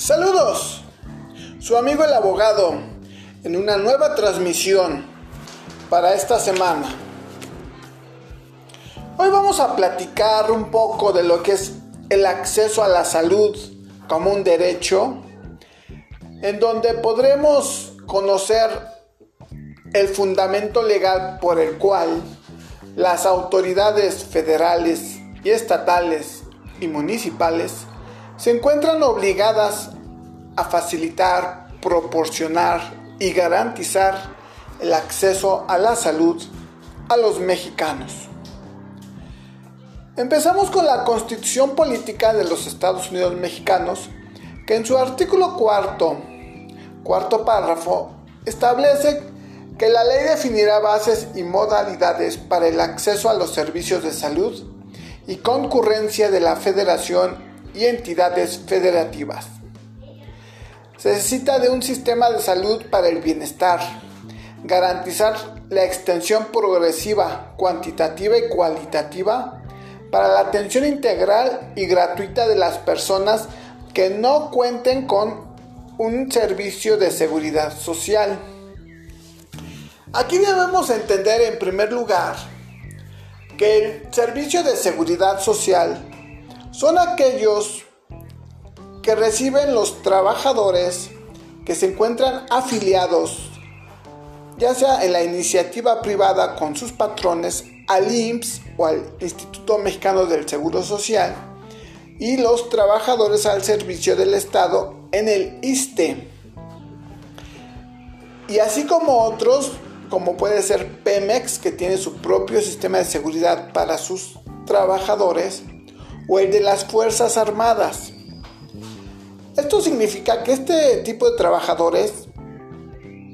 Saludos, su amigo el abogado, en una nueva transmisión para esta semana. Hoy vamos a platicar un poco de lo que es el acceso a la salud como un derecho, en donde podremos conocer el fundamento legal por el cual las autoridades federales y estatales y municipales se encuentran obligadas a facilitar, proporcionar y garantizar el acceso a la salud a los mexicanos. Empezamos con la Constitución Política de los Estados Unidos Mexicanos, que en su artículo cuarto, cuarto párrafo, establece que la ley definirá bases y modalidades para el acceso a los servicios de salud y concurrencia de la Federación y entidades federativas. Se necesita de un sistema de salud para el bienestar, garantizar la extensión progresiva, cuantitativa y cualitativa para la atención integral y gratuita de las personas que no cuenten con un servicio de seguridad social. Aquí debemos entender en primer lugar que el servicio de seguridad social son aquellos que reciben los trabajadores que se encuentran afiliados, ya sea en la iniciativa privada con sus patrones, al IMSS o al Instituto Mexicano del Seguro Social, y los trabajadores al servicio del Estado en el ISTE. Y así como otros, como puede ser Pemex, que tiene su propio sistema de seguridad para sus trabajadores, o el de las Fuerzas Armadas. Esto significa que este tipo de trabajadores,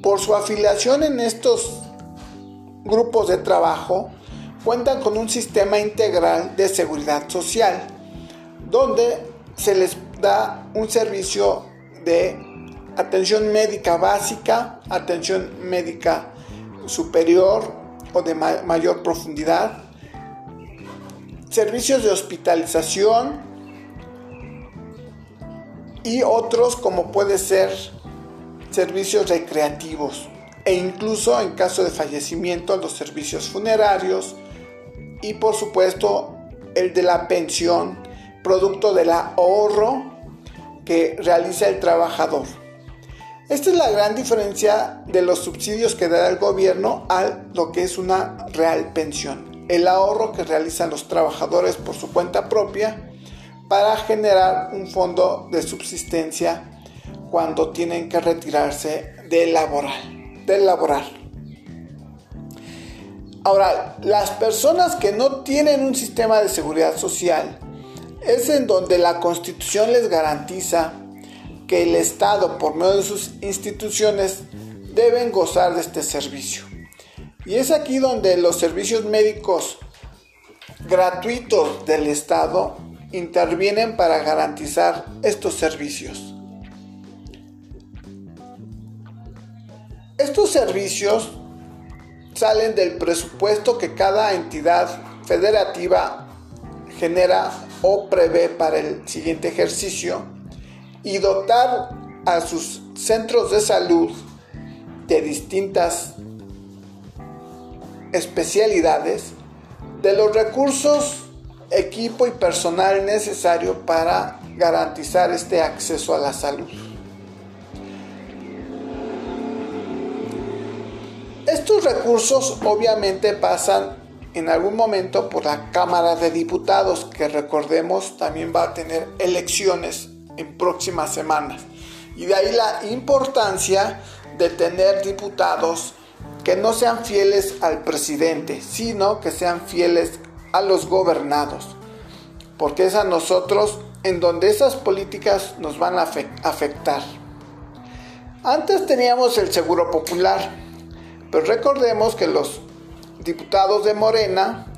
por su afiliación en estos grupos de trabajo, cuentan con un sistema integral de seguridad social, donde se les da un servicio de atención médica básica, atención médica superior o de mayor profundidad, servicios de hospitalización y otros como puede ser servicios recreativos e incluso en caso de fallecimiento los servicios funerarios y por supuesto el de la pensión producto del ahorro que realiza el trabajador. Esta es la gran diferencia de los subsidios que da el gobierno a lo que es una real pensión el ahorro que realizan los trabajadores por su cuenta propia para generar un fondo de subsistencia cuando tienen que retirarse del laboral, del laboral. Ahora, las personas que no tienen un sistema de seguridad social es en donde la Constitución les garantiza que el Estado, por medio de sus instituciones, deben gozar de este servicio. Y es aquí donde los servicios médicos gratuitos del Estado intervienen para garantizar estos servicios. Estos servicios salen del presupuesto que cada entidad federativa genera o prevé para el siguiente ejercicio y dotar a sus centros de salud de distintas especialidades de los recursos, equipo y personal necesario para garantizar este acceso a la salud. Estos recursos obviamente pasan en algún momento por la Cámara de Diputados, que recordemos también va a tener elecciones en próximas semanas. Y de ahí la importancia de tener diputados que no sean fieles al presidente, sino que sean fieles a los gobernados, porque es a nosotros en donde esas políticas nos van a afectar. Antes teníamos el seguro popular, pero recordemos que los diputados de Morena,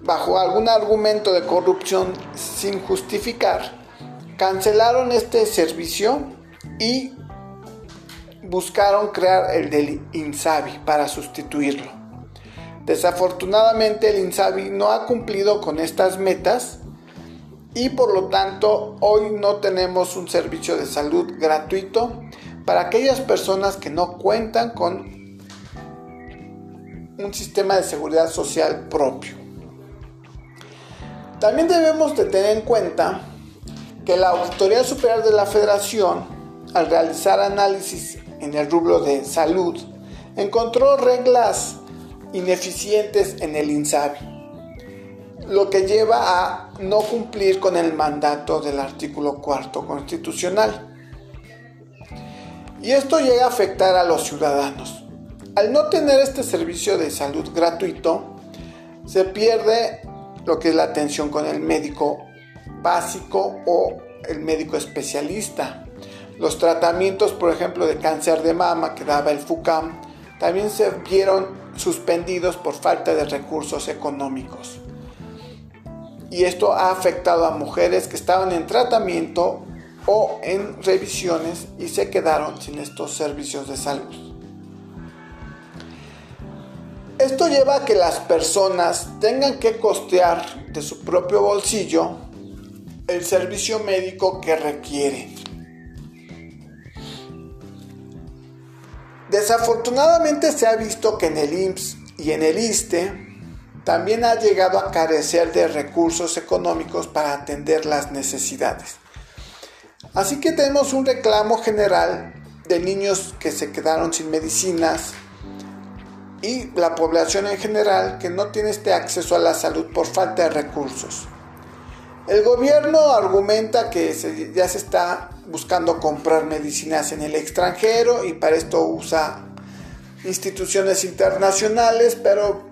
bajo algún argumento de corrupción sin justificar, cancelaron este servicio y buscaron crear el del INSABI para sustituirlo. Desafortunadamente el INSABI no ha cumplido con estas metas y por lo tanto hoy no tenemos un servicio de salud gratuito para aquellas personas que no cuentan con un sistema de seguridad social propio. También debemos de tener en cuenta que la Auditoría Superior de la Federación, al realizar análisis en el rubro de salud, encontró reglas ineficientes en el INSABI, lo que lleva a no cumplir con el mandato del artículo cuarto constitucional. Y esto llega a afectar a los ciudadanos. Al no tener este servicio de salud gratuito, se pierde lo que es la atención con el médico básico o el médico especialista. Los tratamientos, por ejemplo, de cáncer de mama que daba el FUCAM, también se vieron suspendidos por falta de recursos económicos. Y esto ha afectado a mujeres que estaban en tratamiento o en revisiones y se quedaron sin estos servicios de salud. Esto lleva a que las personas tengan que costear de su propio bolsillo el servicio médico que requieren. Desafortunadamente se ha visto que en el IMSS y en el ISTE también ha llegado a carecer de recursos económicos para atender las necesidades. Así que tenemos un reclamo general de niños que se quedaron sin medicinas, y la población en general que no tiene este acceso a la salud por falta de recursos. El gobierno argumenta que ya se está buscando comprar medicinas en el extranjero y para esto usa instituciones internacionales, pero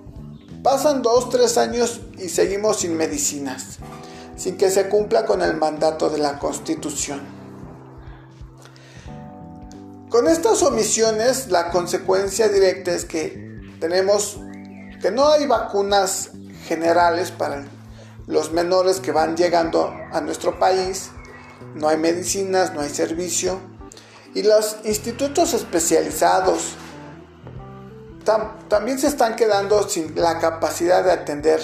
pasan dos, tres años y seguimos sin medicinas, sin que se cumpla con el mandato de la Constitución. Con estas omisiones, la consecuencia directa es que tenemos que no hay vacunas generales para los menores que van llegando a nuestro país, no hay medicinas, no hay servicio y los institutos especializados también se están quedando sin la capacidad de atender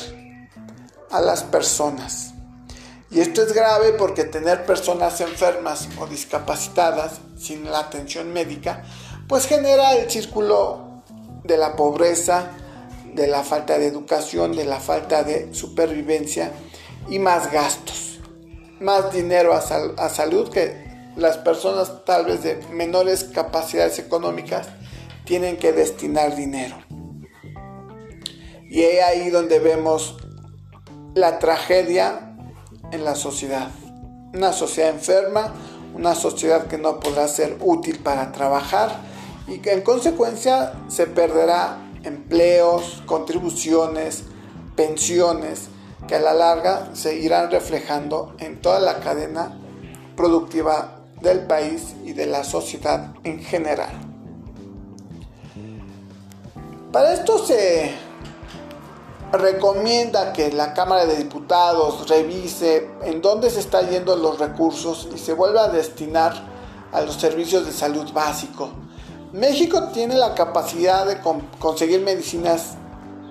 a las personas. Y esto es grave porque tener personas enfermas o discapacitadas sin la atención médica, pues genera el círculo de la pobreza, de la falta de educación, de la falta de supervivencia y más gastos, más dinero a, salud que las personas tal vez de menores capacidades económicas tienen que destinar dinero. Y es ahí donde vemos la tragedia en la sociedad. Una sociedad enferma, una sociedad que no podrá ser útil para trabajar, y que en consecuencia se perderá empleos, contribuciones, pensiones, que a la larga se irán reflejando en toda la cadena productiva del país y de la sociedad en general. Para esto se recomienda que la Cámara de Diputados revise en dónde se están yendo los recursos y se vuelva a destinar a los servicios de salud básico, México tiene la capacidad de conseguir medicinas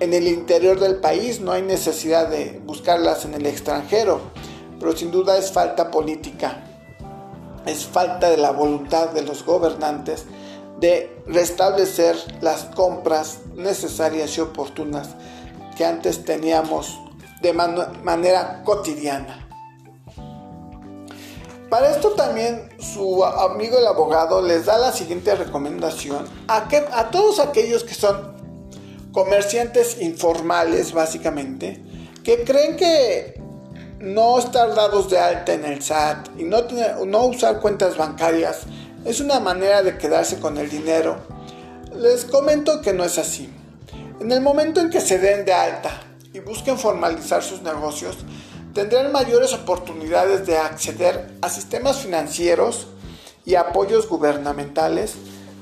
en el interior del país, no hay necesidad de buscarlas en el extranjero, pero sin duda es falta política, es falta de la voluntad de los gobernantes de restablecer las compras necesarias y oportunas que antes teníamos de manera cotidiana. Para esto también su amigo el abogado les da la siguiente recomendación a, todos aquellos que son comerciantes informales básicamente, que creen que no estar dados de alta en el SAT y no usar cuentas bancarias es una manera de quedarse con el dinero. Les comento que no es así. En el momento en que se den de alta y busquen formalizar sus negocios, tendrán mayores oportunidades de acceder a sistemas financieros y apoyos gubernamentales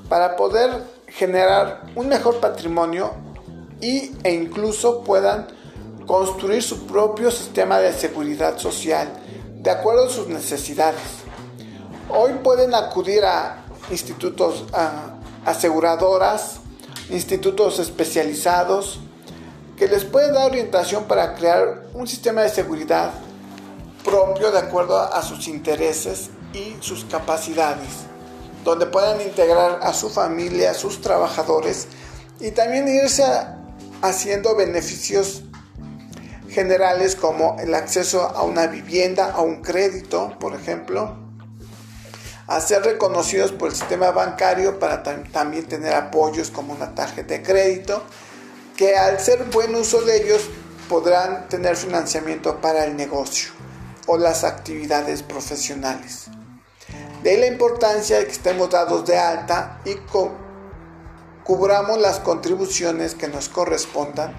para poder generar un mejor patrimonio y, e incluso puedan construir su propio sistema de seguridad social de acuerdo a sus necesidades. Hoy pueden acudir a institutos, a aseguradoras, institutos especializados, que les puede dar orientación para crear un sistema de seguridad propio de acuerdo a sus intereses y sus capacidades, donde puedan integrar a su familia, a sus trabajadores y también irse haciendo beneficios generales como el acceso a una vivienda, a un crédito, por ejemplo, a ser reconocidos por el sistema bancario para también tener apoyos como una tarjeta de crédito, que al ser buen uso de ellos podrán tener financiamiento para el negocio o las actividades profesionales. De la importancia de que estemos dados de alta y cubramos las contribuciones que nos correspondan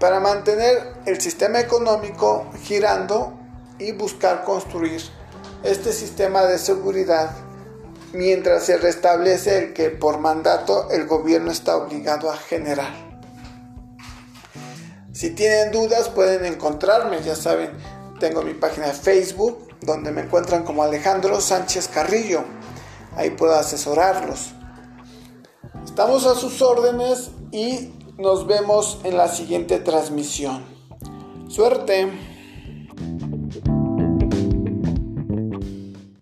para mantener el sistema económico girando y buscar construir este sistema de seguridad mientras se restablece el que por mandato el gobierno está obligado a generar. Si tienen dudas pueden encontrarme, ya saben, tengo mi página de Facebook donde me encuentran como Alejandro Sánchez Carrillo. Ahí puedo asesorarlos. Estamos a sus órdenes y nos vemos en la siguiente transmisión. Suerte.